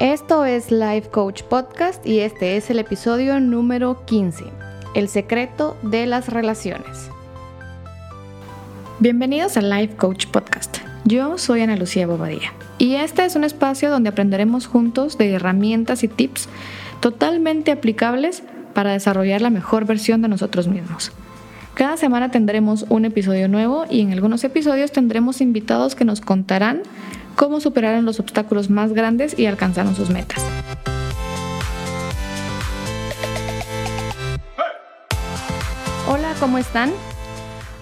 Esto es Life Coach Podcast y este es el episodio número 15, El secreto de las relaciones. Bienvenidos a Life Coach Podcast. Yo soy Ana Lucía Bobadilla y este es un espacio donde aprenderemos juntos de herramientas y tips totalmente aplicables para desarrollar la mejor versión de nosotros mismos. Cada semana tendremos un episodio nuevo y en algunos episodios tendremos invitados que nos contarán cómo superaron los obstáculos más grandes y alcanzaron sus metas. Hola, ¿cómo están?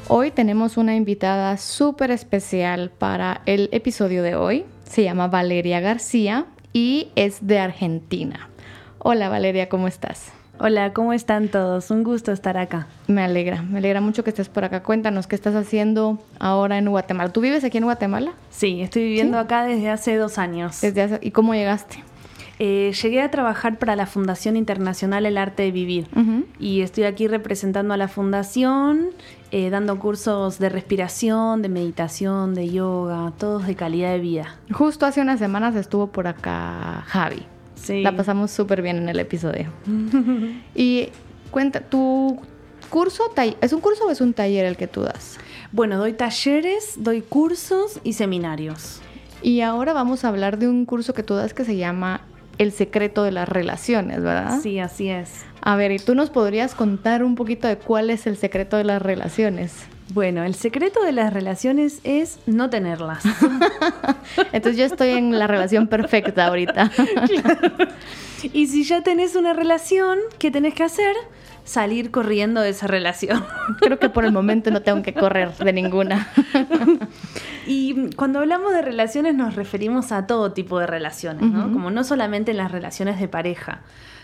Hoy tenemos una invitada súper especial para el episodio de hoy. Se llama Valeria García y es de Argentina. Hola Valeria, ¿cómo estás? Hola, ¿cómo están todos? Un gusto estar acá. Me alegra, me alegra mucho que estés por acá. Cuéntanos qué estás haciendo ahora en Guatemala. ¿Tú vives aquí en Guatemala? Sí, estoy viviendo acá desde hace dos años. Desde ¿Y cómo llegaste? Eh, llegué a trabajar para la Fundación Internacional El Arte de Vivir y estoy aquí representando a la fundación, eh, dando cursos de respiración, de meditación, de yoga, todos de calidad de vida. Justo hace unas semanas estuvo por acá Javi. La pasamos súper bien en el episodio. y cuenta, ¿tu curso es un curso o es un taller el que tú das? Bueno, doy talleres, doy cursos y seminarios. Y ahora vamos a hablar de un curso que tú das que se llama El secreto de las relaciones, ¿verdad? Sí, así es. A ver, ¿y tú nos podrías contar un poquito de cuál es el secreto de las relaciones? Bueno, el secreto de las relaciones es no tenerlas. Entonces yo estoy en la relación perfecta ahorita. Y si ya tenés una relación, ¿qué tenés que hacer? Salir corriendo de esa relación. Creo que por el momento no tengo que correr de ninguna. Y cuando hablamos de relaciones nos referimos a todo tipo de relaciones, ¿no? Como no solamente en las relaciones de pareja,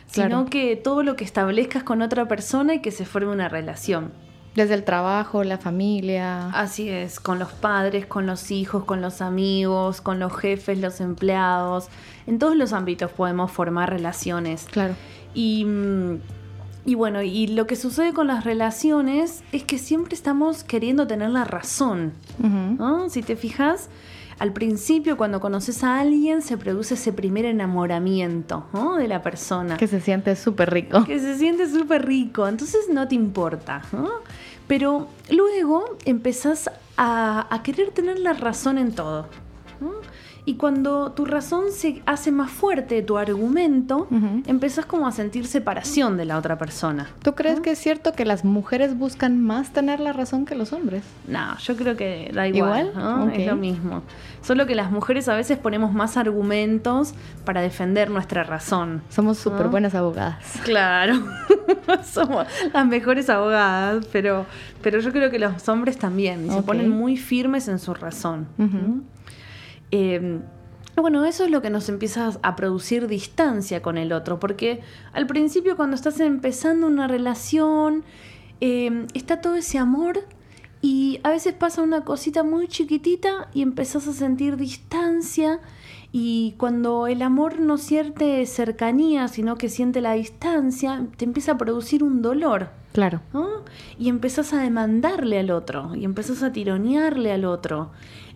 sino que todo lo que establezcas con otra persona y que se forme una relación. Desde el trabajo, la familia. Así es, con los padres, con los hijos, con los amigos, con los jefes, los empleados. En todos los ámbitos podemos formar relaciones. Claro. Y, mm, y bueno, y lo que sucede con las relaciones es que siempre estamos queriendo tener la razón. Si te fijas, al principio cuando conoces a alguien se produce ese primer enamoramiento de la persona. Que se siente súper rico. Que se siente súper rico, entonces no te importa. Pero luego empezás a, a, querer tener la razón en todo. Y cuando tu razón se hace más fuerte, tu argumento, empezás como a sentir separación de la otra persona. ¿Tú crees que es cierto que las mujeres buscan más tener la razón que los hombres? No, yo creo que da igual. Es lo mismo. Solo que las mujeres a veces ponemos más argumentos para defender nuestra razón. Somos súper buenas abogadas. Claro, somos las mejores abogadas, pero, pero yo creo que los hombres también. Se ponen muy firmes en su razón. Em, bueno, eso es lo que nos empieza a producir distancia con el otro, porque al principio cuando estás empezando una relación, em, está todo ese amor y a veces pasa una cosita muy chiquitita y empezás a sentir distancia y cuando el amor no siente cercanía, sino que siente la distancia, te empieza a producir un dolor. Claro. Y empezás a demandarle al otro, y empezás a tironearle al otro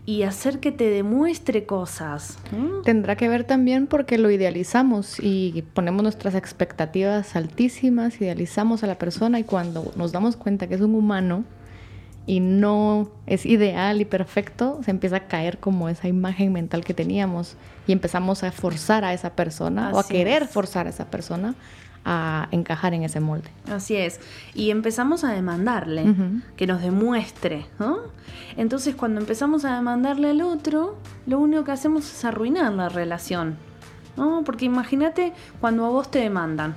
y hacer que te demuestre cosas. Tendrá que ver también porque lo idealizamos y ponemos nuestras expectativas altísimas, idealizamos a la persona y cuando nos damos cuenta que es un humano y no es ideal y perfecto, se empieza a caer como esa imagen mental que teníamos y empezamos a forzar a esa persona o a querer forzar a esa persona a encajar en ese molde. Así es. Y empezamos a demandarle que nos demuestre, ¿no? Entonces cuando empezamos a demandarle al otro, lo único que hacemos es arruinar la relación, ¿no? Porque imagínate cuando a vos te demandan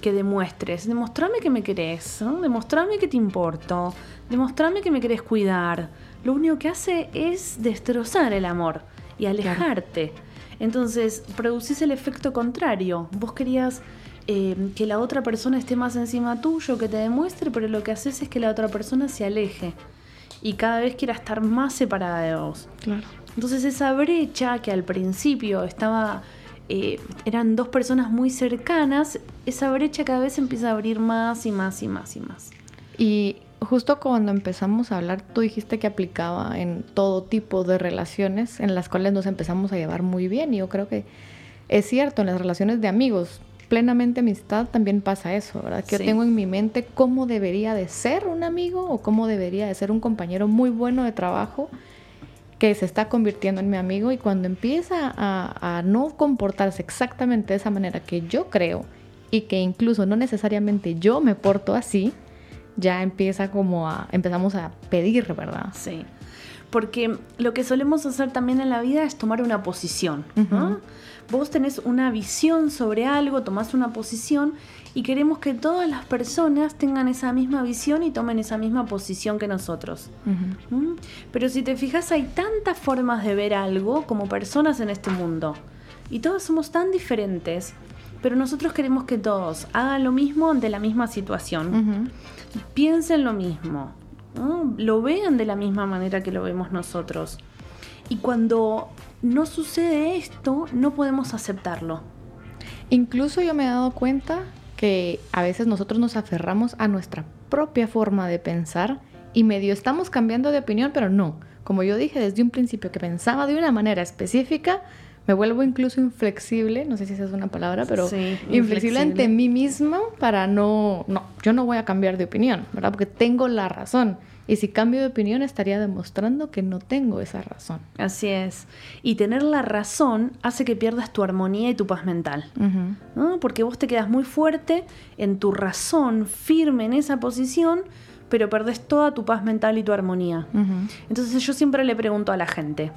que demuestres, demostrame que me querés, ¿no? demostrame que te importo, demostrame que me querés cuidar. Lo único que hace es destrozar el amor y alejarte. Entonces producís el efecto contrario. Vos querías eh, que la otra persona esté más encima tuyo, que te demuestre, pero lo que haces es que la otra persona se aleje y cada vez quiera estar más separada de vos. Claro. Entonces esa brecha que al principio estaba, eh, eran dos personas muy cercanas, esa brecha cada vez empieza a abrir más y más y más y más. Y justo cuando empezamos a hablar, tú dijiste que aplicaba en todo tipo de relaciones en las cuales nos empezamos a llevar muy bien y yo creo que es cierto, en las relaciones de amigos, plenamente amistad, también pasa eso, ¿verdad? Que yo tengo en mi mente cómo debería de ser un amigo o cómo debería de ser un compañero muy bueno de trabajo que se está convirtiendo en mi amigo y cuando empieza a, a no comportarse exactamente de esa manera que yo creo y que incluso no necesariamente yo me porto así, ya empieza como a, empezamos a pedir, ¿verdad? Sí. Porque lo que solemos hacer también en la vida es tomar una posición. Vos tenés una visión sobre algo, tomás una posición y queremos que todas las personas tengan esa misma visión y tomen esa misma posición que nosotros. ¿Mm? Pero si te fijas, hay tantas formas de ver algo como personas en este mundo. Y todos somos tan diferentes, pero nosotros queremos que todos hagan lo mismo ante la misma situación piensen lo mismo, lo vean de la misma manera que lo vemos nosotros. Y cuando no sucede esto, no podemos aceptarlo. Incluso yo me he dado cuenta que a veces nosotros nos aferramos a nuestra propia forma de pensar y medio estamos cambiando de opinión, pero no. Como yo dije desde un principio que pensaba de una manera específica, me vuelvo incluso inflexible, no sé si esa es una palabra, pero inflexible, ante mí misma para no, no, yo no voy a cambiar de opinión, ¿verdad? Porque tengo la razón. Y si cambio de opinión estaría demostrando que no tengo esa razón. Así es. Y tener la razón hace que pierdas tu armonía y tu paz mental. Porque vos te quedas muy fuerte en tu razón, firme en esa posición, pero perdés toda tu paz mental y tu armonía. Entonces yo siempre le pregunto a la gente,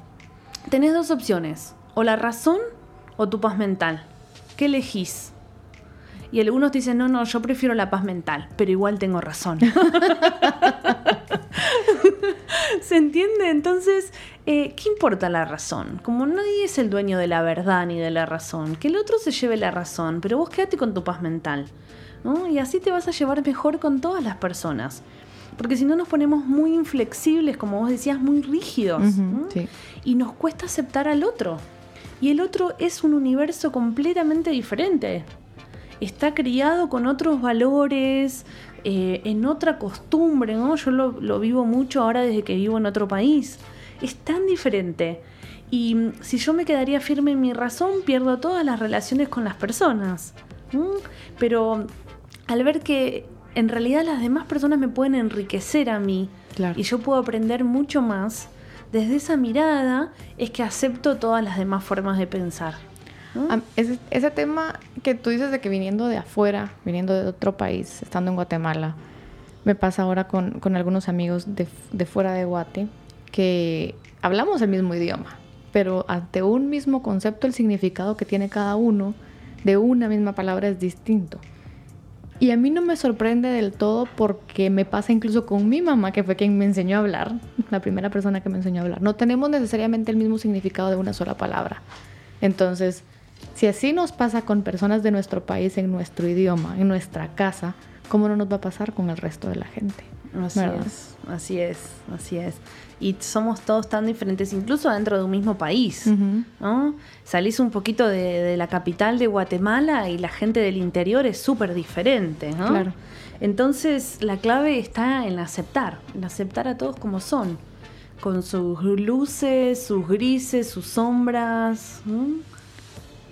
tenés dos opciones o la razón o tu paz mental. ¿Qué elegís? Y algunos dicen, no, no, yo prefiero la paz mental, pero igual tengo razón. ¿Se entiende? Entonces, eh, ¿qué importa la razón? Como nadie es el dueño de la verdad ni de la razón, que el otro se lleve la razón, pero vos quédate con tu paz mental. Y así te vas a llevar mejor con todas las personas. Porque si no nos ponemos muy inflexibles, como vos decías, muy rígidos. Y nos cuesta aceptar al otro. Y el otro es un universo completamente diferente. Está criado con otros valores, eh, en otra costumbre, ¿no? Yo lo, vivo mucho ahora desde que vivo en otro país. Es tan diferente. Y mm, si yo me quedaría firme en mi razón, pierdo todas las relaciones con las personas. Pero al ver que en realidad las demás personas me pueden enriquecer a mí y yo puedo aprender mucho más, desde esa mirada es que acepto todas las demás formas de pensar. Ese, tema que tú dices de que viniendo de afuera, viniendo de otro país, estando en Guatemala, me pasa ahora con, algunos amigos de, fuera de Guate, que hablamos el mismo idioma, pero ante un mismo concepto el significado que tiene cada uno de una misma palabra es distinto. Y a mí no me sorprende del todo porque me pasa incluso con mi mamá, que fue quien me enseñó a hablar, la primera persona que me enseñó a hablar. No tenemos necesariamente el mismo significado de una sola palabra. Entonces, si así nos pasa con personas de nuestro país, en nuestro idioma, en nuestra casa, ¿cómo no nos va a pasar con el resto de la gente? Así es, así es, así es. Y somos todos tan diferentes, incluso dentro de un mismo país. ¿no? Salís un poquito de, la capital de Guatemala y la gente del interior es súper diferente. ¿no? Claro. Entonces la clave está en aceptar, en aceptar a todos como son, con sus luces, sus grises, sus sombras.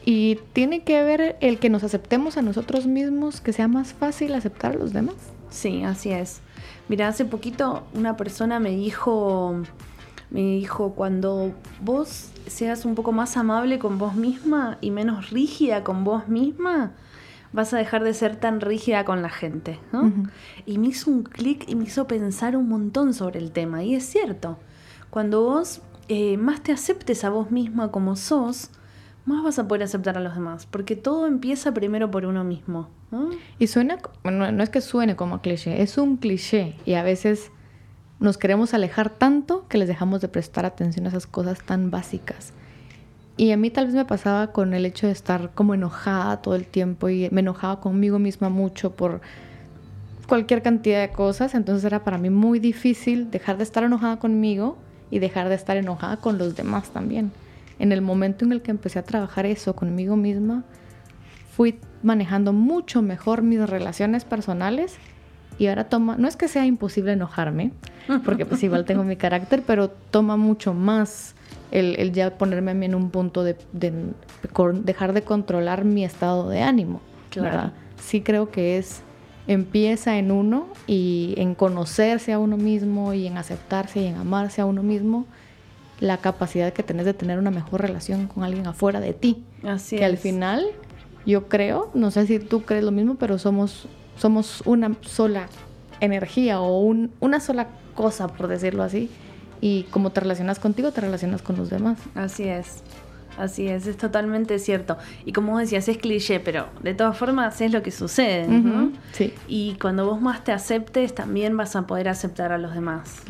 Y tiene que ver el que nos aceptemos a nosotros mismos, que sea más fácil aceptar a los demás. Sí, así es. Mira, hace poquito una persona me dijo, me dijo, cuando vos seas un poco más amable con vos misma y menos rígida con vos misma, vas a dejar de ser tan rígida con la gente. Y me hizo un clic y me hizo pensar un montón sobre el tema. Y es cierto, cuando vos eh, más te aceptes a vos misma como sos, más vas a poder aceptar a los demás, porque todo empieza primero por uno mismo. Y suena, no, no es que suene como cliché, es un cliché y a veces nos queremos alejar tanto que les dejamos de prestar atención a esas cosas tan básicas. Y a mí tal vez me pasaba con el hecho de estar como enojada todo el tiempo y me enojaba conmigo misma mucho por cualquier cantidad de cosas, entonces era para mí muy difícil dejar de estar enojada conmigo y dejar de estar enojada con los demás también en el momento en el que empecé a trabajar eso conmigo misma, fui manejando mucho mejor mis relaciones personales y ahora toma, no es que sea imposible enojarme, porque pues igual tengo mi carácter, pero toma mucho más el, ya ponerme a mí en un punto de, dejar de controlar mi estado de ánimo. Claro. Sí creo que es, empieza en uno y en conocerse a uno mismo y en aceptarse y en amarse a uno mismo la capacidad que tenés de tener una mejor relación con alguien afuera de ti. Así que al final, yo creo, no sé si tú crees lo mismo, pero somos, somos una sola energía o una sola cosa, por decirlo así. Y como te relacionas contigo, te relacionas con los demás. Así es. Así es, es totalmente cierto. Y como decías, es cliché, pero de todas formas es lo que sucede. Sí. Y cuando vos más te aceptes, también vas a poder aceptar a los demás.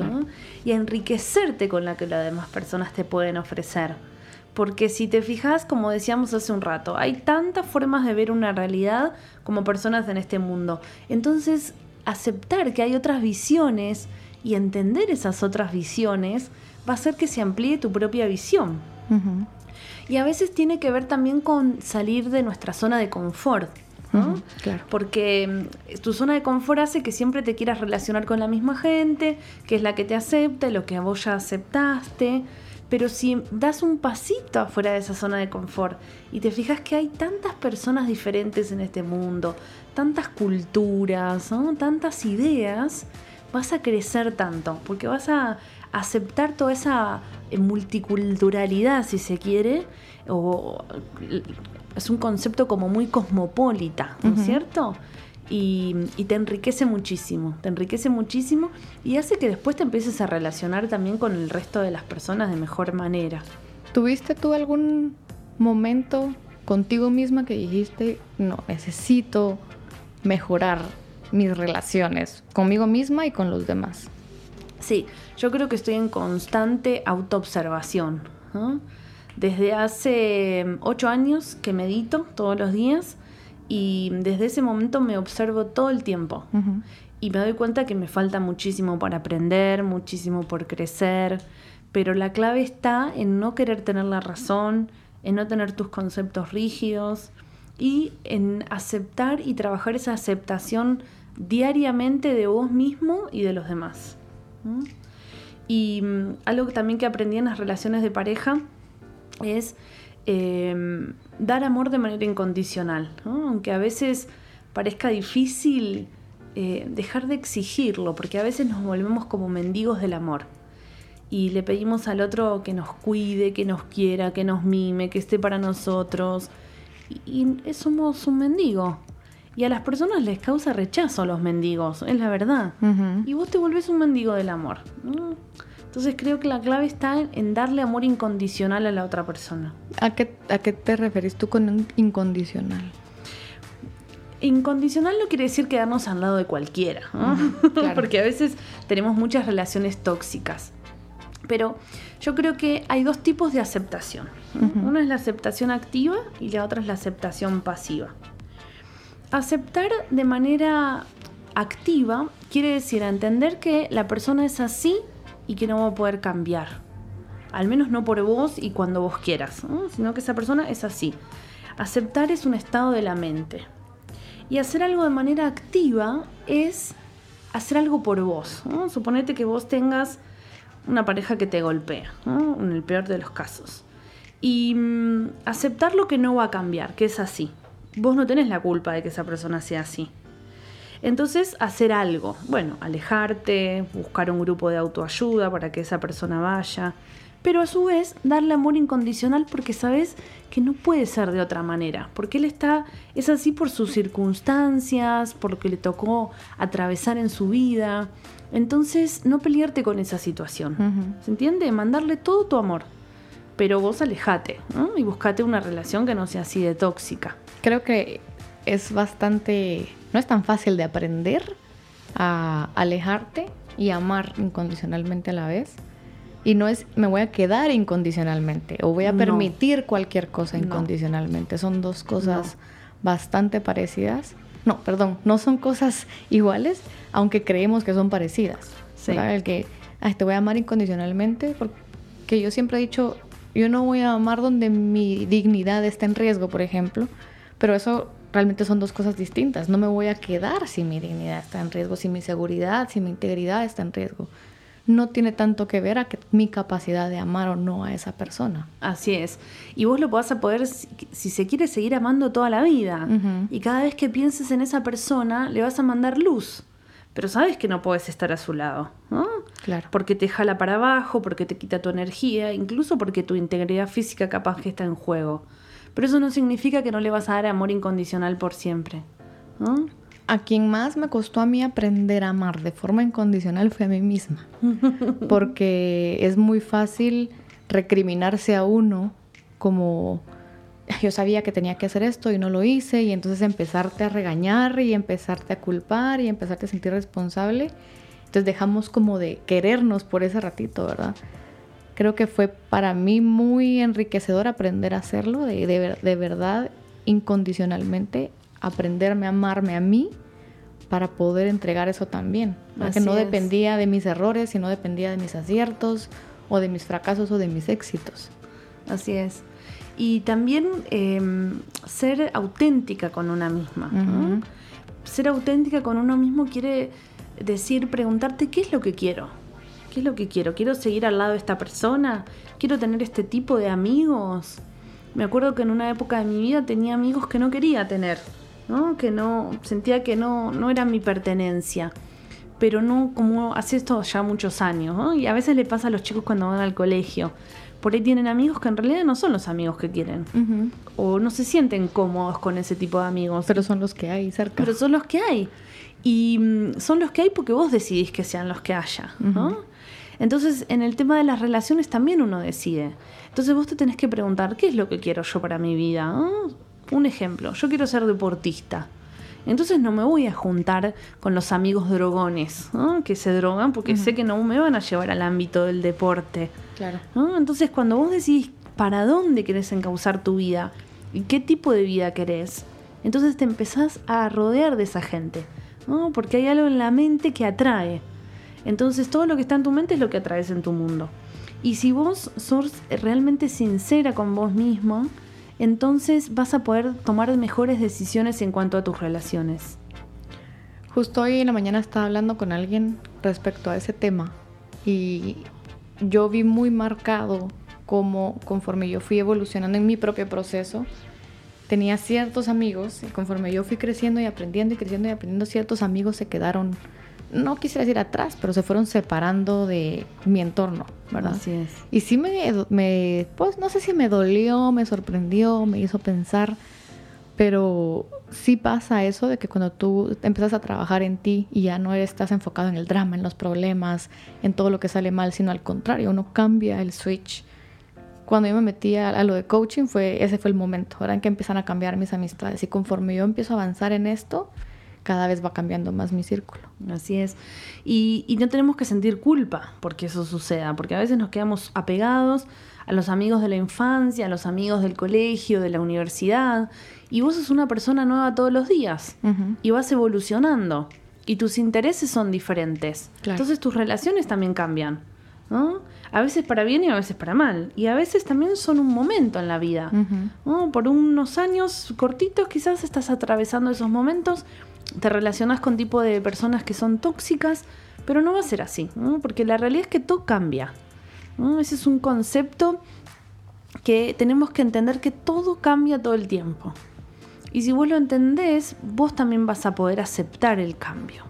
Y enriquecerte con la que las demás personas te pueden ofrecer. Porque si te fijas, como decíamos hace un rato, hay tantas formas de ver una realidad como personas en este mundo. Entonces, aceptar que hay otras visiones y entender esas otras visiones va a hacer que se amplíe tu propia visión. Y a veces tiene que ver también con salir de nuestra zona de confort. claro. Porque mm, tu zona de confort hace que siempre te quieras relacionar con la misma gente, que es la que te acepta, lo que vos ya aceptaste. Pero si das un pasito afuera de esa zona de confort y te fijas que hay tantas personas diferentes en este mundo, tantas culturas, tantas ideas, vas a crecer tanto, porque vas a aceptar toda esa multiculturalidad, si se quiere, o es un concepto como muy cosmopolita, ¿no es cierto? Y, te enriquece muchísimo, te enriquece muchísimo y hace que después te empieces a relacionar también con el resto de las personas de mejor manera. ¿Tuviste tú algún momento contigo misma que dijiste, no, necesito mejorar mis relaciones conmigo misma y con los demás? Sí, yo creo que estoy en constante autoobservación. Desde hace mm, ocho años que medito todos los días y desde ese momento me observo todo el tiempo. Y me doy cuenta que me falta muchísimo para aprender, muchísimo por crecer, pero la clave está en no querer tener la razón, en no tener tus conceptos rígidos y en aceptar y trabajar esa aceptación diariamente de vos mismo y de los demás. Y mm, algo también que aprendí en las relaciones de pareja es em, dar amor de manera incondicional, aunque a veces parezca difícil eh, dejar de exigirlo, porque a veces nos volvemos como mendigos del amor y le pedimos al otro que nos cuide, que nos quiera, que nos mime, que esté para nosotros. Y, somos un mendigo. Y a las personas les causa rechazo a los mendigos, es la verdad. Y vos te volvés un mendigo del amor. Entonces creo que la clave está en, darle amor incondicional a la otra persona. ¿A qué, ¿A qué te referís tú con incondicional? Incondicional no quiere decir quedarnos al lado de cualquiera, porque a veces tenemos muchas relaciones tóxicas. Pero yo creo que hay dos tipos de aceptación. Una es la aceptación activa y la otra es la aceptación pasiva. Aceptar de manera activa quiere decir entender que la persona es así y que no va a poder cambiar. Al menos no por vos y cuando vos quieras, sino que esa persona es así. Aceptar es un estado de la mente. Y hacer algo de manera activa es hacer algo por vos. Suponete que vos tengas una pareja que te golpea, en el peor de los casos. Y mm, aceptar lo que no va a cambiar, que es así. Vos no tenés la culpa de que esa persona sea así. Entonces, hacer algo. Bueno, alejarte, buscar un grupo de autoayuda para que esa persona vaya. Pero a su vez, darle amor incondicional porque sabes que no puede ser de otra manera. Porque él está, es así por sus circunstancias, por lo que le tocó atravesar en su vida. Entonces, no pelearte con esa situación. ¿Se entiende? Mandarle todo tu amor. Pero vos alejate y buscate una relación que no sea así de tóxica. Creo que es bastante. No es tan fácil de aprender a alejarte y amar incondicionalmente a la vez. Y no es me voy a quedar incondicionalmente o voy a permitir cualquier cosa incondicionalmente. Son dos cosas bastante parecidas. No, perdón, no son cosas iguales, aunque creemos que son parecidas. Sí. El que te voy a amar incondicionalmente, porque yo siempre he dicho, yo no voy a amar donde mi dignidad está en riesgo, por ejemplo, pero eso realmente son dos cosas distintas. No me voy a quedar si mi dignidad está en riesgo, si mi seguridad, si mi integridad está en riesgo. no tiene tanto que ver a que mi capacidad de amar o no a esa persona. Así es. Y vos lo vas a poder, si, se quiere, seguir amando toda la vida. Y cada vez que pienses en esa persona, le vas a mandar luz. Pero sabes que no puedes estar a su lado, ¿no? Claro. Porque te jala para abajo, porque te quita tu energía, incluso porque tu integridad física capaz que está en juego. Pero eso no significa que no le vas a dar amor incondicional por siempre. ¿no? a quien más me costó a mí aprender a amar de forma incondicional fue a mí misma. Porque es muy fácil recriminarse a uno como yo sabía que tenía que hacer esto y no lo hice y entonces empezarte a regañar y empezarte a culpar y empezarte a sentir responsable. Entonces dejamos como de querernos por ese ratito, ¿verdad? Creo que fue para mí muy enriquecedor aprender a hacerlo, de, de verdad, incondicionalmente aprenderme a amarme a mí para poder entregar eso también. Que no dependía de mis errores, sino dependía de mis aciertos o de mis fracasos o de mis éxitos. Así es. Y también em, ser auténtica con una misma. Ser auténtica con uno mismo quiere decir, preguntarte qué es lo que quiero. ¿Qué es lo que quiero? ¿Quiero seguir al lado de esta persona? ¿Quiero tener este tipo de amigos? Me acuerdo que en una época de mi vida tenía amigos que no quería tener que no, sentía que no, no era mi pertenencia. Pero no como hace esto ya muchos años, Y a veces le pasa a los chicos cuando van al colegio. Por ahí tienen amigos que en realidad no son los amigos que quieren. O no se sienten cómodos con ese tipo de amigos. Pero son los que hay cerca. Pero son los que hay. Y mm, son los que hay porque vos decidís que sean los que haya, Entonces, en el tema de las relaciones también uno decide. Entonces vos te tenés que preguntar, ¿qué es lo que quiero yo para mi vida? Un ejemplo, yo quiero ser deportista. Entonces no me voy a juntar con los amigos drogones que se drogan porque sé que no me van a llevar al ámbito del deporte. Claro. Entonces cuando vos decís para dónde querés encauzar tu vida y qué tipo de vida querés, entonces te empezás a rodear de esa gente. Porque hay algo en la mente que atrae. Entonces todo lo que está en tu mente es lo que atraes en tu mundo. Y si vos sos realmente sincera con vos mismo, entonces vas a poder tomar mejores decisiones en cuanto a tus relaciones. Justo hoy en la mañana estaba hablando con alguien respecto a ese tema y yo vi muy marcado cómo conforme yo fui evolucionando en mi propio proceso, tenía ciertos amigos y conforme yo fui creciendo y aprendiendo y creciendo y aprendiendo, ciertos amigos se quedaron no quisiera decir atrás, pero se fueron separando de mi entorno, ¿verdad? Así es. Y sí me, me, pues no sé si me dolió, me sorprendió, me hizo pensar, pero sí pasa eso de que cuando tú empiezas a trabajar en ti y ya no estás enfocado en el drama, en los problemas, en todo lo que sale mal, sino al contrario, uno cambia el switch. Cuando yo me metí a, lo de coaching, fue, ese fue el momento, ¿verdad? En que empiezan a cambiar mis amistades. Y conforme yo empiezo a avanzar en esto, cada vez va cambiando más mi círculo. Así es. Y, no tenemos que sentir culpa porque eso suceda, porque a veces nos quedamos apegados a los amigos de la infancia, a los amigos del colegio, de la universidad, y vos sos una persona nueva todos los días y vas evolucionando y tus intereses son diferentes. Entonces tus relaciones también cambian. A veces para bien y a veces para mal. Y a veces también son un momento en la vida. Por unos años cortitos quizás estás atravesando esos momentos te relacionas con tipo de personas que son tóxicas, pero no va a ser así, porque la realidad es que todo cambia. Ese es un concepto que tenemos que entender que todo cambia todo el tiempo. Y si vos lo entendés, vos también vas a poder aceptar el cambio.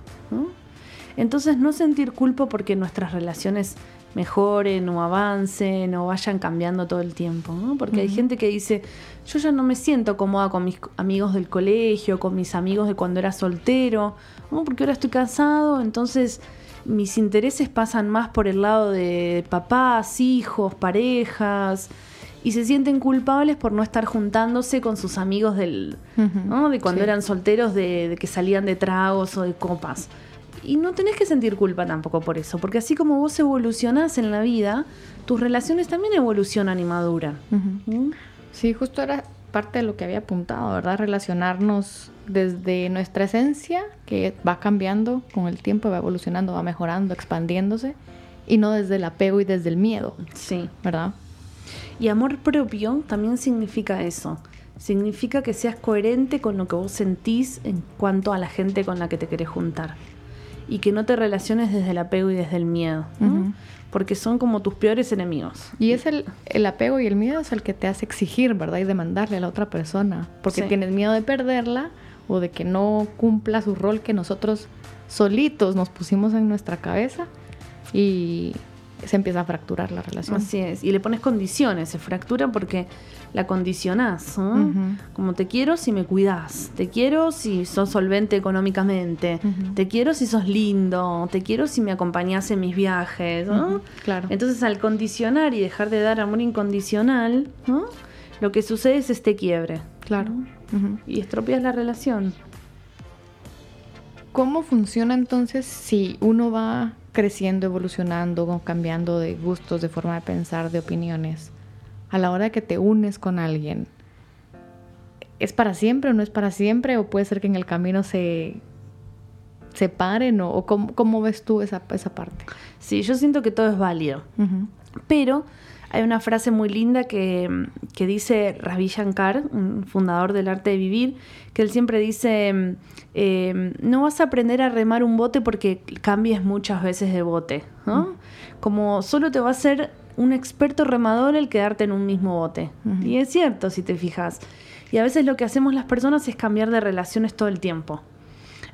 Entonces no sentir culpa porque nuestras relaciones mejoren o avancen o vayan cambiando todo el tiempo, Porque hay gente que dice, yo ya no me siento cómoda con mis amigos del colegio, con mis amigos de cuando era soltero, porque ahora estoy casado, entonces mis intereses pasan más por el lado de papás, hijos, parejas, y se sienten culpables por no estar juntándose con sus amigos del, de cuando eran solteros, de que salían de tragos o de copas. Y no tenés que sentir culpa tampoco por eso, porque así como vos evolucionás en la vida, tus relaciones también evolucionan y maduran. ¿Mm? Sí, justo era parte de lo que había apuntado, ¿verdad? Relacionarnos desde nuestra esencia, que va cambiando con el tiempo, va evolucionando, va mejorando, expandiéndose, y no desde el apego y desde el miedo. Sí. ¿Verdad? Y amor propio también significa eso. Significa que seas coherente con lo que vos sentís en cuanto a la gente con la que te querés juntar y que no te relaciones desde el apego y desde el miedo. Porque son como tus peores enemigos. Y es el, el, apego y el miedo es el que te hace exigir, ¿verdad? Y demandarle a la otra persona. Porque tienes miedo de perderla o de que no cumpla su rol que nosotros solitos nos pusimos en nuestra cabeza y se empieza a fracturar la relación. Así es, y le pones condiciones, se fractura porque la condicionás, como te quiero si me cuidas, te quiero si sos solvente económicamente, te quiero si sos lindo, te quiero si me acompañas en mis viajes, Claro. Entonces al condicionar y dejar de dar amor incondicional, lo que sucede es este quiebre. Claro. Y estropeas la relación. ¿Cómo funciona entonces si uno va creciendo, evolucionando, cambiando de gustos, de forma de pensar, de opiniones? A la hora que te unes con alguien, ¿es para siempre o no es para siempre? ¿O puede ser que en el camino se separen? ¿O, cómo, ves tú esa, esa parte? Sí, yo siento que todo es válido. Pero hay una frase muy linda que, dice Ravi Shankar, un fundador del arte de vivir, que él siempre dice, em, no vas a aprender a remar un bote porque cambies muchas veces de bote, ¿no? Como solo te va a ser un experto remador el quedarte en un mismo bote. Y es cierto, si te fijas. Y a veces lo que hacemos las personas es cambiar de relaciones todo el tiempo.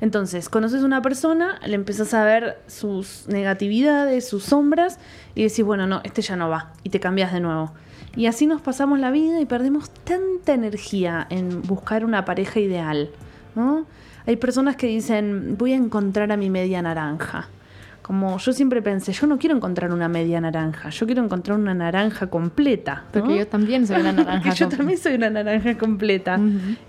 Entonces, conoces a una persona, le empezás a ver sus negatividades, sus sombras, y decís, bueno, no, este ya no va, y te cambias de nuevo. Y así nos pasamos la vida y perdemos tanta energía en buscar una pareja ideal. ¿no? Hay personas que dicen, voy a encontrar a mi media naranja. Como yo siempre pensé, yo no quiero encontrar una media naranja, yo quiero encontrar una naranja completa. Porque yo también soy una naranja. Porque yo también soy una naranja completa.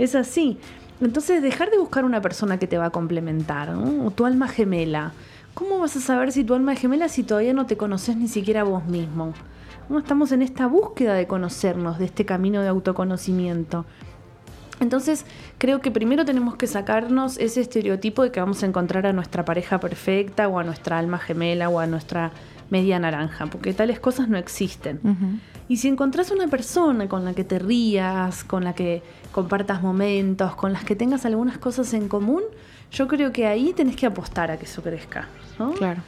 Es así. Entonces, dejar de buscar una persona que te va a complementar, tu alma gemela. ¿Cómo vas a saber si tu alma es gemela si todavía no te conoces ni siquiera vos mismo? ¿No? Estamos en esta búsqueda de conocernos, de este camino de autoconocimiento. Entonces, creo que primero tenemos que sacarnos ese estereotipo de que vamos a encontrar a nuestra pareja perfecta o a nuestra alma gemela o a nuestra media naranja, porque tales cosas no existen. Y si encontrás una persona con la que te rías, con la que compartas momentos, con las que tengas algunas cosas en común, yo creo que ahí tenés que apostar a que eso crezca. Claro.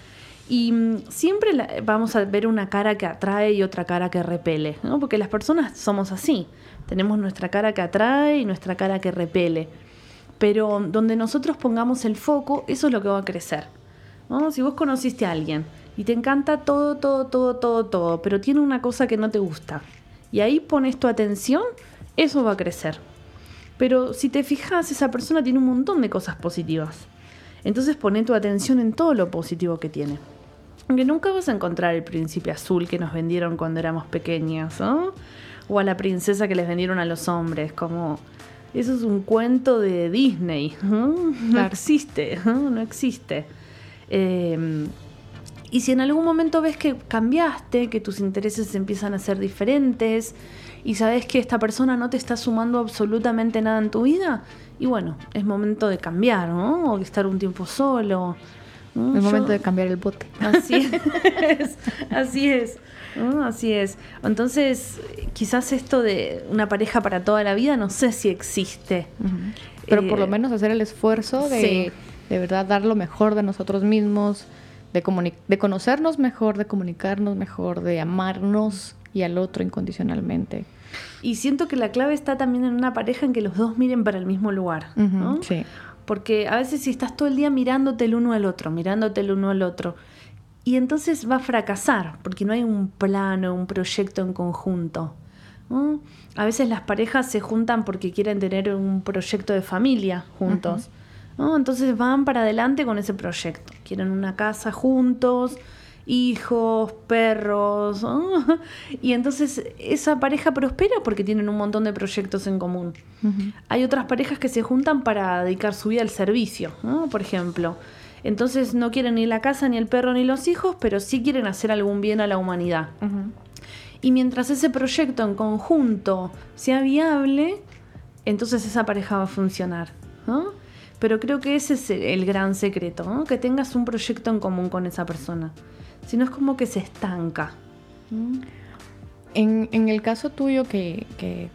Y mm, siempre vamos a ver una cara que atrae y otra cara que repele, ¿no? porque las personas somos así. Tenemos nuestra cara que atrae y nuestra cara que repele. Pero donde nosotros pongamos el foco, eso es lo que va a crecer. ¿no? Si vos conociste a alguien y te encanta todo, todo, todo, todo, todo, pero tiene una cosa que no te gusta, y ahí pones tu atención, eso va a crecer. Pero si te fijas, esa persona tiene un montón de cosas positivas. Entonces pone tu atención en todo lo positivo que tiene. Aunque nunca vas a encontrar el príncipe azul que nos vendieron cuando éramos pequeñas, ¿no? O a la princesa que les vendieron a los hombres, como... Eso es un cuento de Disney. No, existe, no, existe. Em, y si en algún momento ves que cambiaste, que tus intereses empiezan a ser diferentes, y sabes que esta persona no te está sumando absolutamente nada en tu vida, y bueno, es momento de cambiar, ¿no? O de estar un tiempo solo. Es momento de cambiar el bote. Así es, así es. Así es. Entonces, quizás esto de una pareja para toda la vida, no sé si existe. Pero por lo eh, menos hacer el esfuerzo de, de verdad dar lo mejor de nosotros mismos, de, de conocernos mejor, de comunicarnos mejor, de amarnos y al otro incondicionalmente. Y siento que la clave está también en una pareja en que los dos miren para el mismo lugar. sí. Porque a veces si estás todo el día mirándote el uno al otro, mirándote el uno al otro, y entonces va a fracasar, porque no hay un plano, un proyecto en conjunto. A veces las parejas se juntan porque quieren tener un proyecto de familia juntos. Entonces van para adelante con ese proyecto. Quieren una casa juntos, hijos, perros. Y entonces esa pareja prospera porque tienen un montón de proyectos en común. Hay otras parejas que se juntan para dedicar su vida al servicio, por ejemplo. Entonces no quieren ni la casa, ni el perro, ni los hijos, pero sí quieren hacer algún bien a la humanidad. Y mientras ese proyecto en conjunto sea viable, entonces esa pareja va a funcionar. Pero creo que ese es el gran secreto, que tengas un proyecto en común con esa persona sino es como que se estanca. En, el caso tuyo, que, que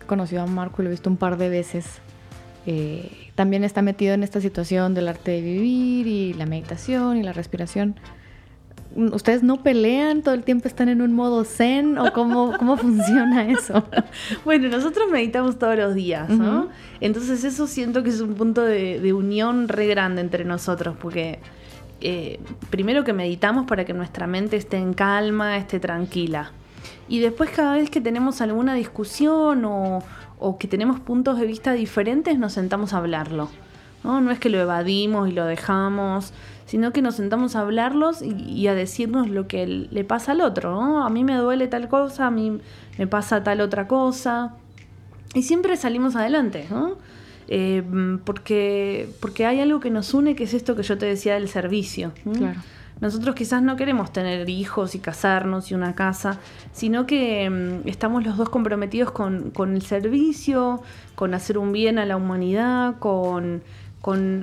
he conocido a Marco y lo he visto un par de veces, eh, también está metido en esta situación del arte de vivir y la meditación y la respiración. ¿Ustedes no pelean? ¿Todo el tiempo están en un modo zen? ¿O cómo, cómo funciona eso? Bueno, nosotros meditamos todos los días, ¿no? Entonces eso siento que es un punto de, unión re grande entre nosotros, porque eh, primero que meditamos para que nuestra mente esté en calma, esté tranquila. Y después cada vez que tenemos alguna discusión o, o que tenemos puntos de vista diferentes, nos sentamos a hablarlo. ¿no? no es que lo evadimos y lo dejamos, sino que nos sentamos a hablarlos y, a decirnos lo que le pasa al otro. ¿no? A mí me duele tal cosa, a mí me pasa tal otra cosa. Y siempre salimos adelante, ¿no? Eh, porque, porque hay algo que nos une, que es esto que yo te decía del servicio. Claro. Nosotros quizás no queremos tener hijos y casarnos y una casa, sino que mm, estamos los dos comprometidos con, el servicio, con hacer un bien a la humanidad, con,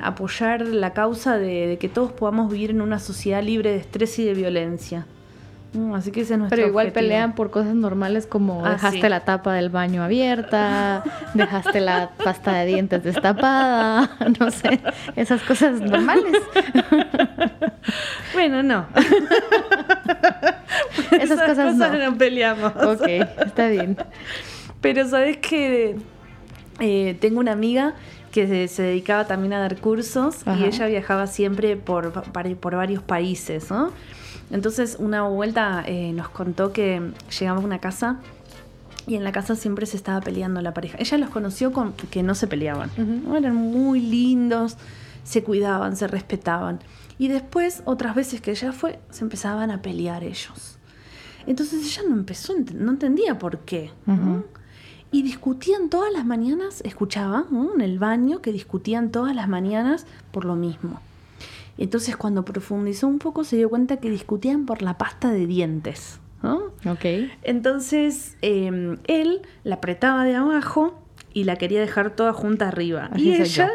apoyar la causa de, que todos podamos vivir en una sociedad libre de estrés y de violencia. Mm, así que ese es nuestro Pero igual pelean por cosas normales como ah, dejaste la tapa del baño abierta, dejaste la pasta de dientes destapada, no sé, esas cosas normales. Bueno, no. esas, cosas, no. peleamos. Ok, está bien. Pero sabes que eh, tengo una amiga que se, dedicaba también a dar cursos y ella viajaba siempre por, por varios países, ¿no? Entonces, una vuelta eh, nos contó que llegaba a una casa y en la casa siempre se estaba peleando la pareja. Ella los conoció con que no se peleaban. Eran muy lindos, se cuidaban, se respetaban. Y después, otras veces que ella fue, se empezaban a pelear ellos. Entonces ella no empezó, no entendía por qué. Y discutían todas las mañanas, escuchaba en el baño que discutían todas las mañanas por lo mismo. Entonces cuando profundizó un poco se dio cuenta que discutían por la pasta de dientes. ¿no? Entonces em, él la apretaba de abajo y la quería dejar toda junta arriba. y ella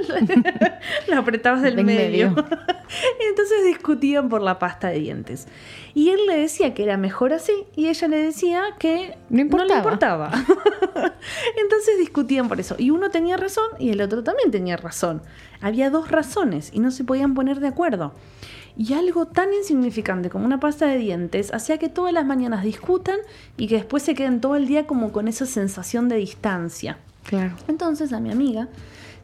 la, apretaba del medio. Entonces discutían por la pasta de dientes. Y él le decía que era mejor así y ella le decía que no, le importaba. Entonces discutían por eso. Y uno tenía razón y el otro también tenía razón. Había dos razones y no se podían poner de acuerdo. Y algo tan insignificante como una pasta de dientes hacía que todas las mañanas discutan y que después se queden todo el día como con esa sensación de distancia. Claro. Entonces a mi amiga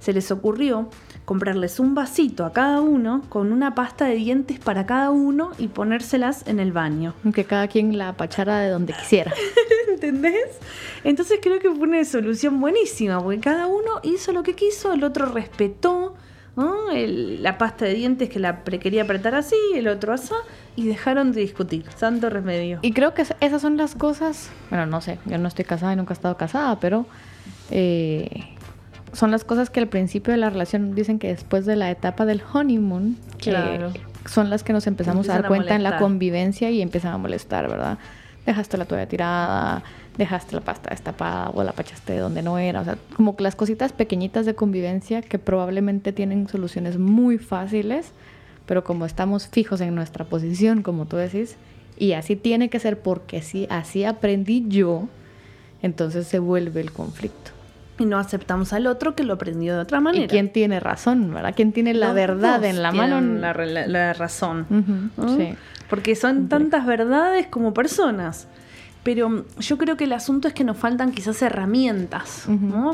se les ocurrió comprarles un vasito a cada uno con una pasta de dientes para cada uno y ponérselas en el baño. Que cada quien la apachara de donde quisiera. ¿Entendés? Entonces creo que fue una solución buenísima, porque cada uno hizo lo que quiso, el otro respetó la pasta de dientes que la quería apretar así, el otro así, y dejaron de discutir. Santo remedio. Y creo que esas son las cosas, bueno, no sé, yo no estoy casada y nunca he estado casada, pero eh, son las cosas que al principio de la relación dicen que después de la etapa del honeymoon, son las que nos empezamos a dar cuenta en la convivencia y empiezan a molestar, ¿verdad? Dejaste la toalla tirada, dejaste la pasta destapada o la pachaste donde no era. O sea, como que las cositas pequeñitas de convivencia que probablemente tienen soluciones muy fáciles, pero como estamos fijos en nuestra posición, como tú decís, y así tiene que ser porque sí, así aprendí yo, entonces se vuelve el conflicto. Y no aceptamos al otro que lo aprendió de otra manera. ¿Y quién tiene razón, verdad? ¿Quién tiene la verdad en la mano? La, la, razón. sí. Porque son tantas verdades como personas. Pero yo creo que el asunto es que nos faltan quizás herramientas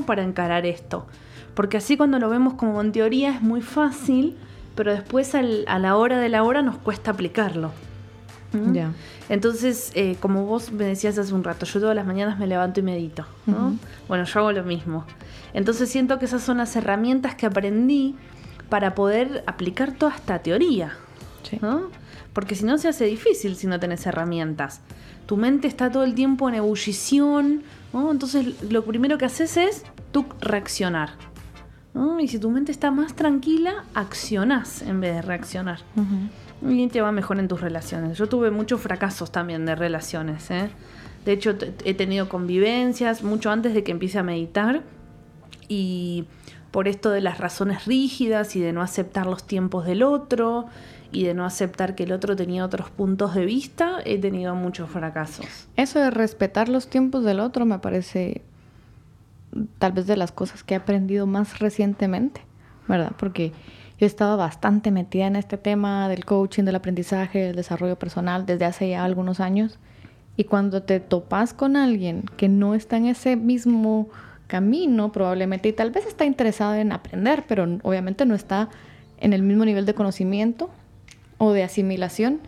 para encarar esto. Porque así cuando lo vemos como en teoría es muy fácil, pero después a la hora de la hora nos cuesta aplicarlo. Entonces, eh, como vos me decías hace un rato, yo todas las mañanas me levanto y medito. Bueno, yo hago lo mismo. Entonces siento que esas son las herramientas que aprendí para poder aplicar toda esta teoría. Porque si no se hace difícil si no tenés herramientas tu mente está todo el tiempo en ebullición, entonces lo primero que haces es tú reaccionar. Y si tu mente está más tranquila, accionás en vez de reaccionar. Y te va mejor en tus relaciones. Yo tuve muchos fracasos también de relaciones. ¿eh? De hecho, he tenido convivencias mucho antes de que empiece a meditar. Y por esto de las razones rígidas y de no aceptar los tiempos del otro y de no aceptar que el otro tenía otros puntos de vista, he tenido muchos fracasos. Eso de respetar los tiempos del otro me parece tal vez de las cosas que he aprendido más recientemente, ¿verdad? Porque yo he estado bastante metida en este tema del coaching, del aprendizaje, del desarrollo personal desde hace ya algunos años. Y cuando te topas con alguien que no está en ese mismo camino, probablemente, y tal vez está interesado en aprender, pero obviamente no está en el mismo nivel de conocimiento o de asimilación,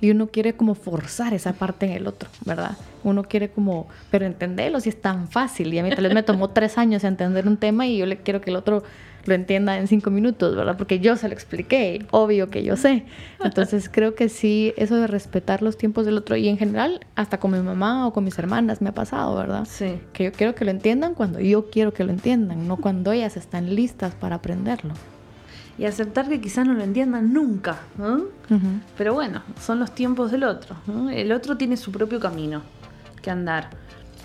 y uno quiere como forzar esa parte en el otro, ¿verdad? Uno quiere como, pero entenderlo si es tan fácil, y a mí tal vez me tomó tres años entender un tema y yo le quiero que el otro lo entienda en cinco minutos, ¿verdad? Porque yo se lo expliqué, obvio que yo sé. Entonces creo que sí, eso de respetar los tiempos del otro y en general, hasta con mi mamá o con mis hermanas me ha pasado, ¿verdad? Sí. Que yo quiero que lo entiendan cuando yo quiero que lo entiendan, no cuando ellas están listas para aprenderlo. Y aceptar que quizás no lo entiendan nunca. ¿no? Pero bueno, son los tiempos del otro. El otro tiene su propio camino que andar.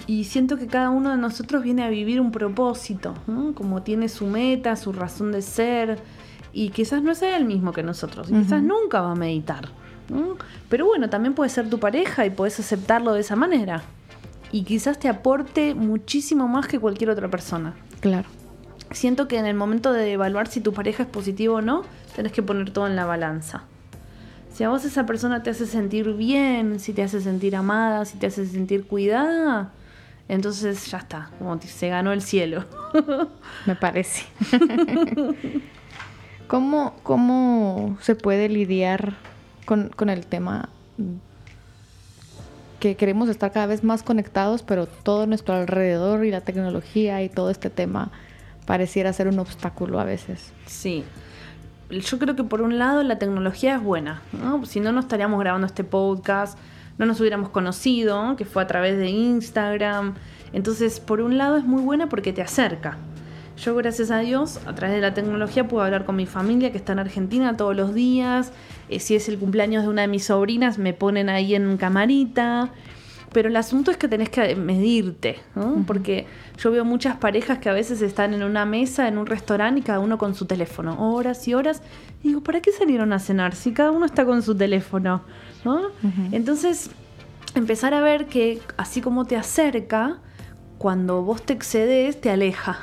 Y siento que cada uno de nosotros viene a vivir un propósito, como tiene su meta, su razón de ser, y quizás no sea el mismo que nosotros, quizás nunca va a meditar. Pero bueno, también puede ser tu pareja y puedes aceptarlo de esa manera. Y quizás te aporte muchísimo más que cualquier otra persona. Claro. Siento que en el momento de evaluar si tu pareja es positivo o no, tenés que poner todo en la balanza. Si a vos esa persona te hace sentir bien, si te hace sentir amada, si te hace sentir cuidada, entonces ya está, como se ganó el cielo. Me parece. ¿Cómo, ¿Cómo se puede lidiar con, con el tema que queremos estar cada vez más conectados, pero todo nuestro alrededor y la tecnología y todo este tema pareciera ser un obstáculo a veces? Sí. Yo creo que por un lado la tecnología es buena, ¿no? Si no, no estaríamos grabando este podcast, no nos hubiéramos conocido, que fue a través de Instagram. Entonces, por un lado es muy buena porque te acerca. Yo, gracias a Dios, a través de la tecnología puedo hablar con mi familia que está en Argentina todos los días. Eh, si es el cumpleaños de una de mis sobrinas, me ponen ahí en camarita. Pero el asunto es que tenés que medirte, ¿no? Porque yo veo muchas parejas que a veces están en una mesa, en un restaurante y cada uno con su teléfono, horas y horas. Y digo, ¿para qué salieron a cenar si cada uno está con su teléfono? Entonces, empezar a ver que así como te acerca, cuando vos te excedes, te aleja,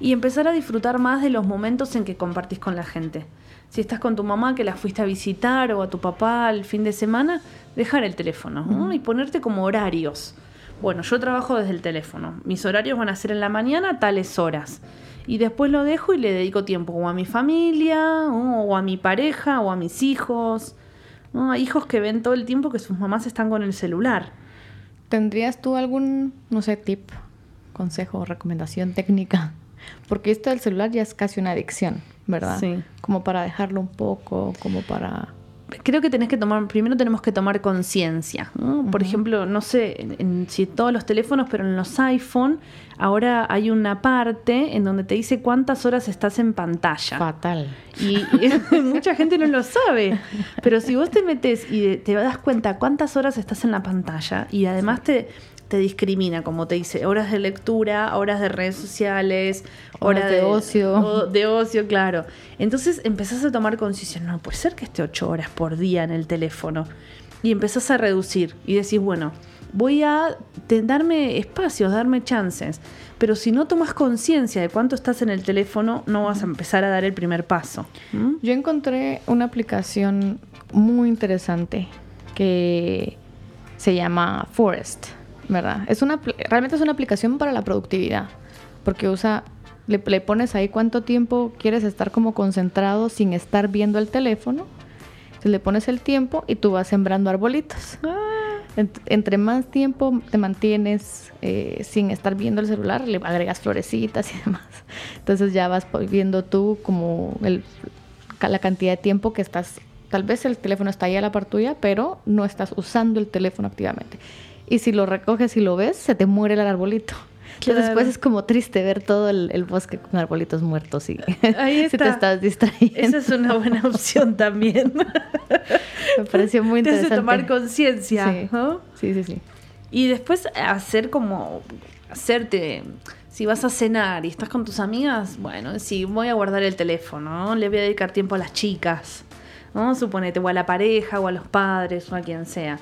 Y empezar a disfrutar más de los momentos en que compartís con la gente. Si estás con tu mamá que la fuiste a visitar o a tu papá el fin de semana, dejar el teléfono y ponerte como horarios. Bueno, yo trabajo desde el teléfono. Mis horarios van a ser en la mañana tales horas. Y después lo dejo y le dedico tiempo o a mi familia, o a mi pareja, o a mis hijos. Hay hijos que ven todo el tiempo que sus mamás están con el celular. ¿Tendrías tú algún, no sé, tip, consejo, recomendación técnica? Porque esto del celular ya es casi una adicción, ¿verdad? Sí. Como para dejarlo un poco, como para creo que tenés que tomar, primero tenemos que tomar conciencia. Por ejemplo, no sé en, si todos los teléfonos, pero en los iPhone, ahora hay una parte en donde te dice cuántas horas estás en pantalla. Fatal. Y, mucha gente no lo sabe. Pero si vos te metes y te das cuenta cuántas horas estás en la pantalla y además te te discrimina, como te dice, horas de lectura, horas de redes sociales, horas, de, ocio. de ocio, claro. Entonces empezás a tomar conciencia, no puede ser que esté ocho horas por día en el teléfono. Y empezás a reducir y decís, bueno, voy a darme espacios, darme chances. Pero si no tomas conciencia de cuánto estás en el teléfono, no vas a empezar a dar el primer paso. ¿Mm? Yo encontré una aplicación muy interesante que se llama Forest. ¿Verdad? Es una, realmente es una aplicación para la productividad, porque usa, le, pones ahí cuánto tiempo quieres estar como concentrado sin estar viendo el teléfono, entonces le pones el tiempo y tú vas sembrando arbolitos. Ah. entre más tiempo te mantienes eh, sin estar viendo el celular, le agregas florecitas y demás. Entonces ya vas viendo tú como el, la cantidad de tiempo que estás tal vez el teléfono está ahí a la par tuya, pero no estás usando el teléfono activamente y si lo recoges y lo ves, se te muere el arbolito. Entonces después es como triste ver todo el, bosque con arbolitos muertos y Ahí te estás distrayendo. Esa es una buena opción también. Me pareció muy interesante. Te tomar conciencia. Sí. sí, sí, Y después hacer como, hacerte, si vas a cenar y estás con tus amigas, bueno, si voy a guardar el teléfono, le voy a dedicar tiempo a las chicas, ¿no? Suponete, o a la pareja, o a los padres, o a quien sea.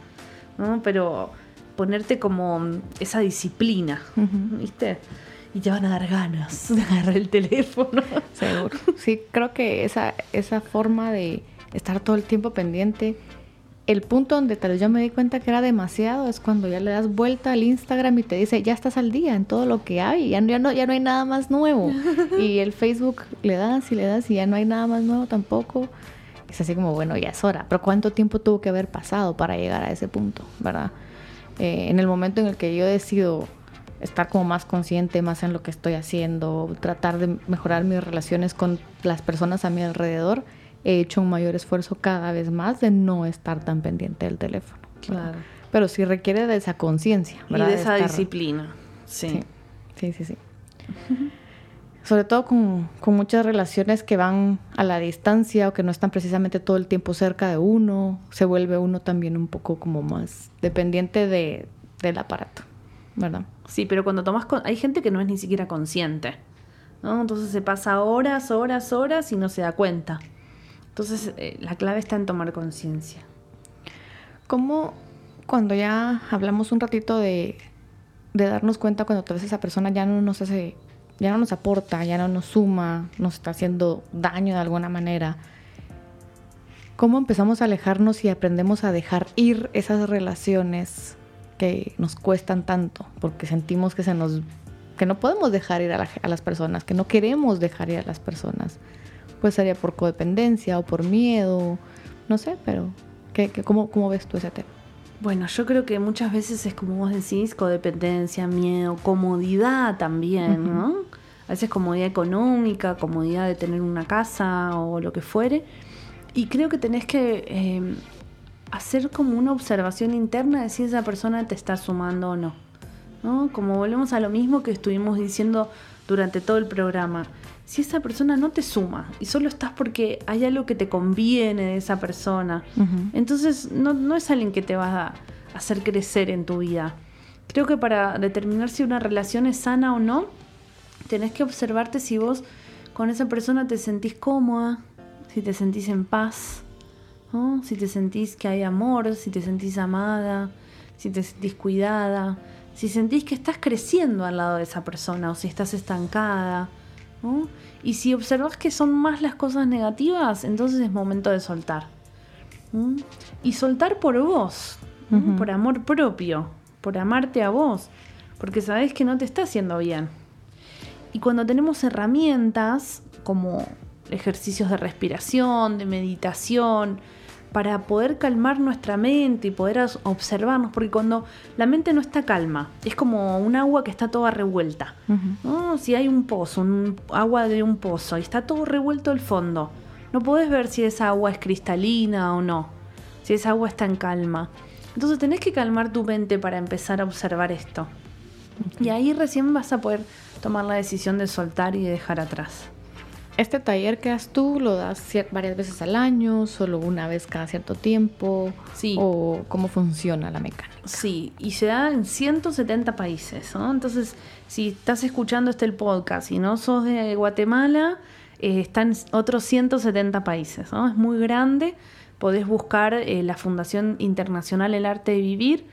¿no? Pero ponerte como esa disciplina, ¿viste? y te van a dar ganas de agarrar el teléfono. Seguro. Sí, creo que esa, esa forma de estar todo el tiempo pendiente, el punto donde tal vez yo me di cuenta que era demasiado es cuando ya le das vuelta al Instagram y te dice, ya estás al día en todo lo que hay, ya, ya, no, ya no hay nada más nuevo. y el Facebook le das y le das y ya no hay nada más nuevo tampoco. Es así como, bueno, ya es hora. Pero ¿cuánto tiempo tuvo que haber pasado para llegar a ese punto, verdad? Eh, en el momento en el que yo decido estar como más consciente, más en lo que estoy haciendo, tratar de mejorar mis relaciones con las personas a mi alrededor, he hecho un mayor esfuerzo cada vez más de no estar tan pendiente del teléfono. Claro. Pero sí requiere de esa conciencia. Y de esa disciplina. Sí. Sí, sí, sí. Sobre todo con, con, muchas relaciones que van a la distancia o que no están precisamente todo el tiempo cerca de uno, se vuelve uno también un poco como más dependiente de, del aparato, ¿verdad? Sí, pero cuando tomas... hay gente que no es ni siquiera consciente, ¿no? Entonces se pasa horas, horas, horas y no se da cuenta. Entonces eh, la clave está en tomar conciencia. ¿Cómo cuando ya hablamos un ratito de, de darnos cuenta cuando tal vez esa persona ya no nos hace, ya no nos aporta, ya no nos suma, nos está haciendo daño de alguna manera? ¿Cómo empezamos a alejarnos y aprendemos a dejar ir esas relaciones que nos cuestan tanto, porque sentimos que se nos que no podemos dejar ir a, las personas, que no queremos dejar ir a las personas. Pues sería por codependencia o por miedo, no sé, pero ¿qué, cómo, cómo, ves tú ese tema? Bueno, yo creo que muchas veces es como vos decís, codependencia, miedo, comodidad también, ¿no? A veces comodidad económica, comodidad de tener una casa o lo que fuere. Y creo que tenés que eh, hacer como una observación interna de si esa persona te está sumando o no. ¿no? Como volvemos a lo mismo que estuvimos diciendo durante todo el programa. Si esa persona no te suma y solo estás porque hay algo que te conviene de esa persona, entonces no, no es alguien que te va a hacer crecer en tu vida. Creo que para determinar si una relación es sana o no, tenés que observarte si vos con esa persona te sentís cómoda, si te sentís en paz, si te sentís que hay amor, si te sentís amada, si te sentís cuidada, si sentís que estás creciendo al lado de esa persona o si estás estancada. Y si observas que son más las cosas negativas, entonces es momento de soltar. Y soltar por vos, por amor propio, por amarte a vos, porque sabés que no te está haciendo bien. Y cuando tenemos herramientas como ejercicios de respiración, de meditación, para poder calmar nuestra mente y poder observarnos, porque cuando la mente no está calma, es como un agua que está toda revuelta. Si hay un pozo, un agua de un pozo y está todo revuelto el fondo, no puedes ver si esa agua es cristalina o no, si esa agua está en calma. Entonces tenés que calmar tu mente para empezar a observar esto. Y ahí recién vas a poder tomar la decisión de soltar y de dejar atrás. ¿Este taller que das tú lo das varias veces al año, solo una vez cada cierto tiempo? Sí. ¿O cómo funciona la mecánica? Sí, y se da en 170 países, ¿no? Entonces, si estás escuchando este el podcast y no sos de Guatemala, eh, está en otros 170 países, ¿no? Es muy grande. Podés buscar eh, la Fundación Internacional El Arte de Vivir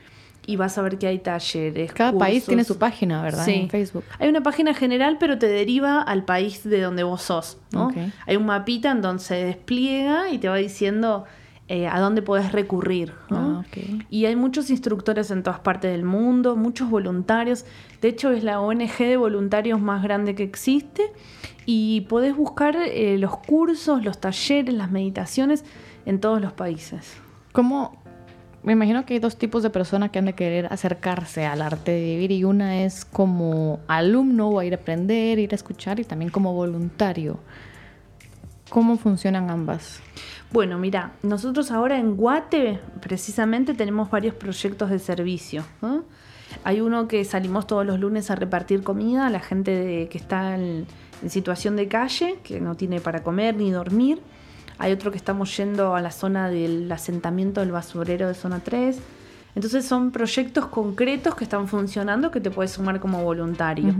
y vas a ver que hay talleres. Cada país tiene su página, ¿verdad? Sí. En Facebook. Hay una página general, pero te deriva al país de donde vos sos. ¿no? Hay un mapita en donde se despliega y te va diciendo eh, a dónde puedes recurrir. ¿no? Ah, y hay muchos instructores en todas partes del mundo, muchos voluntarios. De hecho, es la ONG de voluntarios más grande que existe. Y podés buscar eh, los cursos, los talleres, las meditaciones en todos los países. ¿Cómo, me imagino que hay dos tipos de personas que han de querer acercarse al arte de vivir y una es como alumno o a ir a aprender, ir a escuchar y también como voluntario. ¿Cómo funcionan ambas? Bueno, mira, nosotros ahora en Guate precisamente tenemos varios proyectos de servicio. Hay uno que salimos todos los lunes a repartir comida a la gente que está en situación de calle, que no tiene para comer ni dormir. Hay otro que estamos yendo a la zona del asentamiento del basurero de zona 3. Entonces son proyectos concretos que están funcionando que te puedes sumar como voluntario.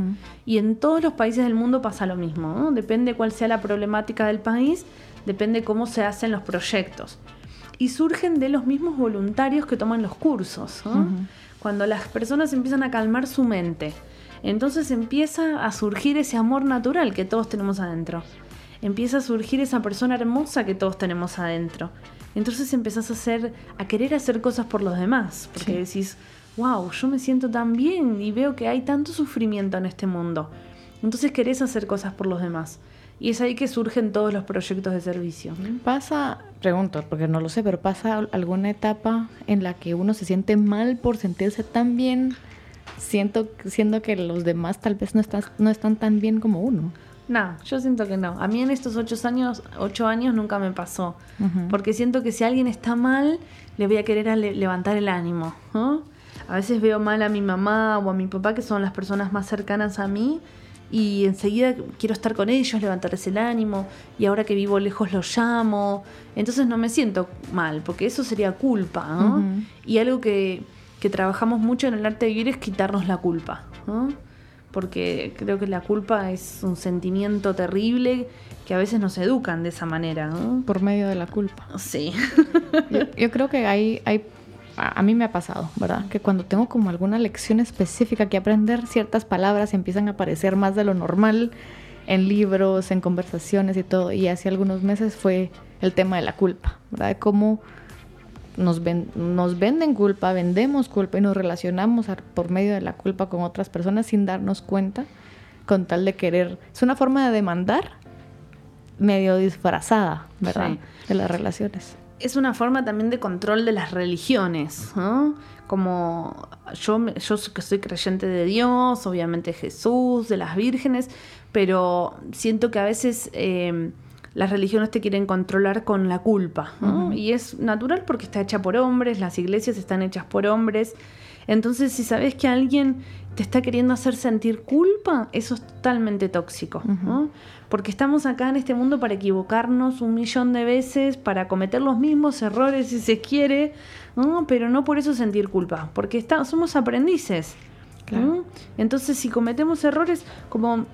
Y en todos los países del mundo pasa lo mismo. Depende cuál sea la problemática del país, depende cómo se hacen los proyectos. Y surgen de los mismos voluntarios que toman los cursos. Cuando las personas empiezan a calmar su mente, Entonces empieza a surgir ese amor natural que todos tenemos adentro. Empieza a surgir esa persona hermosa que todos tenemos adentro. Entonces empezás a hacer, a querer hacer cosas por los demás, porque decís, wow, yo me siento tan bien y veo que hay tanto sufrimiento en este mundo. Entonces querés hacer cosas por los demás. Y es ahí que surgen todos los proyectos de servicio. Pasa, pregunto, porque no lo sé, pero pasa alguna etapa en la que uno se siente mal por sentirse tan bien, siento, siendo que los demás tal vez no, están, no están tan bien como uno. No, yo siento que no. A mí en estos ocho años, ocho años nunca me pasó. Porque siento que si alguien está mal, le voy a querer levantar el ánimo. A veces veo mal a mi mamá o a mi papá, que son las personas más cercanas a mí, y enseguida quiero estar con ellos, levantarles el ánimo, y ahora que vivo lejos los llamo. Entonces no me siento mal, porque eso sería culpa. Y algo que, que, trabajamos mucho en el arte de vivir es quitarnos la culpa. Porque creo que la culpa es un sentimiento terrible que a veces nos educan de esa manera. Por medio de la culpa. Sí. yo, creo que hay, hay a, mí me ha pasado, ¿verdad? Que cuando tengo como alguna lección específica que aprender, ciertas palabras empiezan a aparecer más de lo normal en libros, en conversaciones y todo. Y hace algunos meses fue el tema de la culpa, ¿verdad? De cómo nos, nos venden culpa, vendemos culpa y nos relacionamos por medio de la culpa con otras personas sin darnos cuenta, con tal de querer. Es una forma de demandar medio disfrazada, ¿verdad? De las relaciones es una forma también de control de las religiones, ¿no? Como yo, yo que soy creyente de Dios, obviamente Jesús, de las vírgenes, pero siento que a veces eh, las religiones te quieren controlar con la culpa, Y es natural porque está hecha por hombres, las iglesias están hechas por hombres. Entonces, si sabes que alguien te está queriendo hacer sentir culpa, eso es totalmente tóxico. Porque estamos acá en este mundo para equivocarnos un millón de veces, para cometer los mismos errores si se quiere, pero no por eso sentir culpa, porque somos aprendices. Entonces, si cometemos errores, como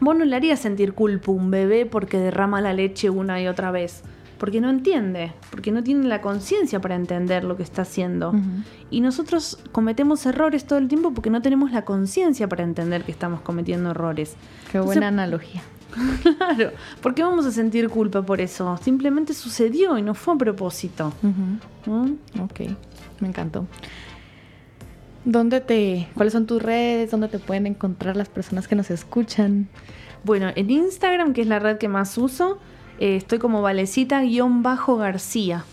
vos no le harías sentir culpa a un bebé porque derrama la leche una y otra vez porque no entiende, porque no tiene la conciencia para entender lo que está haciendo. Y nosotros cometemos errores todo el tiempo porque no tenemos la conciencia para entender que estamos cometiendo errores. Qué buena analogía. Claro, ¿por qué vamos a sentir culpa por eso? Simplemente sucedió y no fue a propósito. Ok, me encantó. ¿Dónde te, ¿Cuáles son tus redes? ¿Dónde te pueden encontrar las personas que nos escuchan? Bueno, en Instagram, que es la red que más uso, eh, estoy como Valecita-García.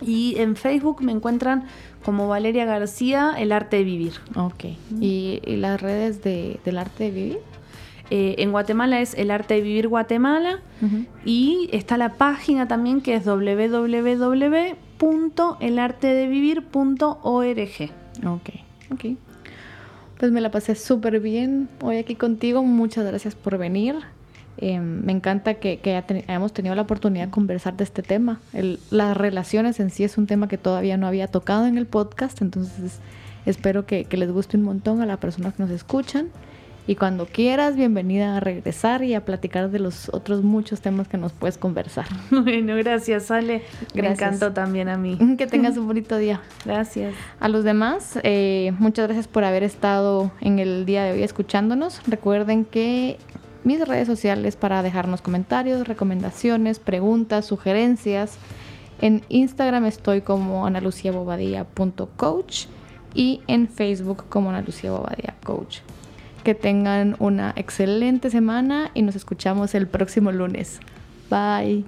Y en Facebook me encuentran como Valeria García, El Arte de Vivir. Ok. ¿Y, las redes de, del Arte de Vivir? Eh, en Guatemala es El Arte de Vivir Guatemala. Y está la página también que es www.elartedevivir.org. Ok, ok. Pues me la pasé súper bien hoy aquí contigo. Muchas gracias por venir. Em, me encanta que, hayamos tenido la oportunidad de conversar de este tema. las relaciones en sí es un tema que todavía no había tocado en el podcast, entonces espero que, les guste un montón a las personas que nos escuchan. Y cuando quieras, bienvenida a regresar y a platicar de los otros muchos temas que nos puedes conversar. Bueno, gracias, Ale. Me encantó también a mí. Que tengas un bonito día. Gracias. A los demás, eh, muchas gracias por haber estado en el día de hoy escuchándonos. Recuerden que mis redes sociales para dejarnos comentarios, recomendaciones, preguntas, sugerencias. En Instagram estoy como analuciabobadilla.coach y en Facebook como Ana Coach. Que tengan una excelente semana y nos escuchamos el próximo lunes. Bye.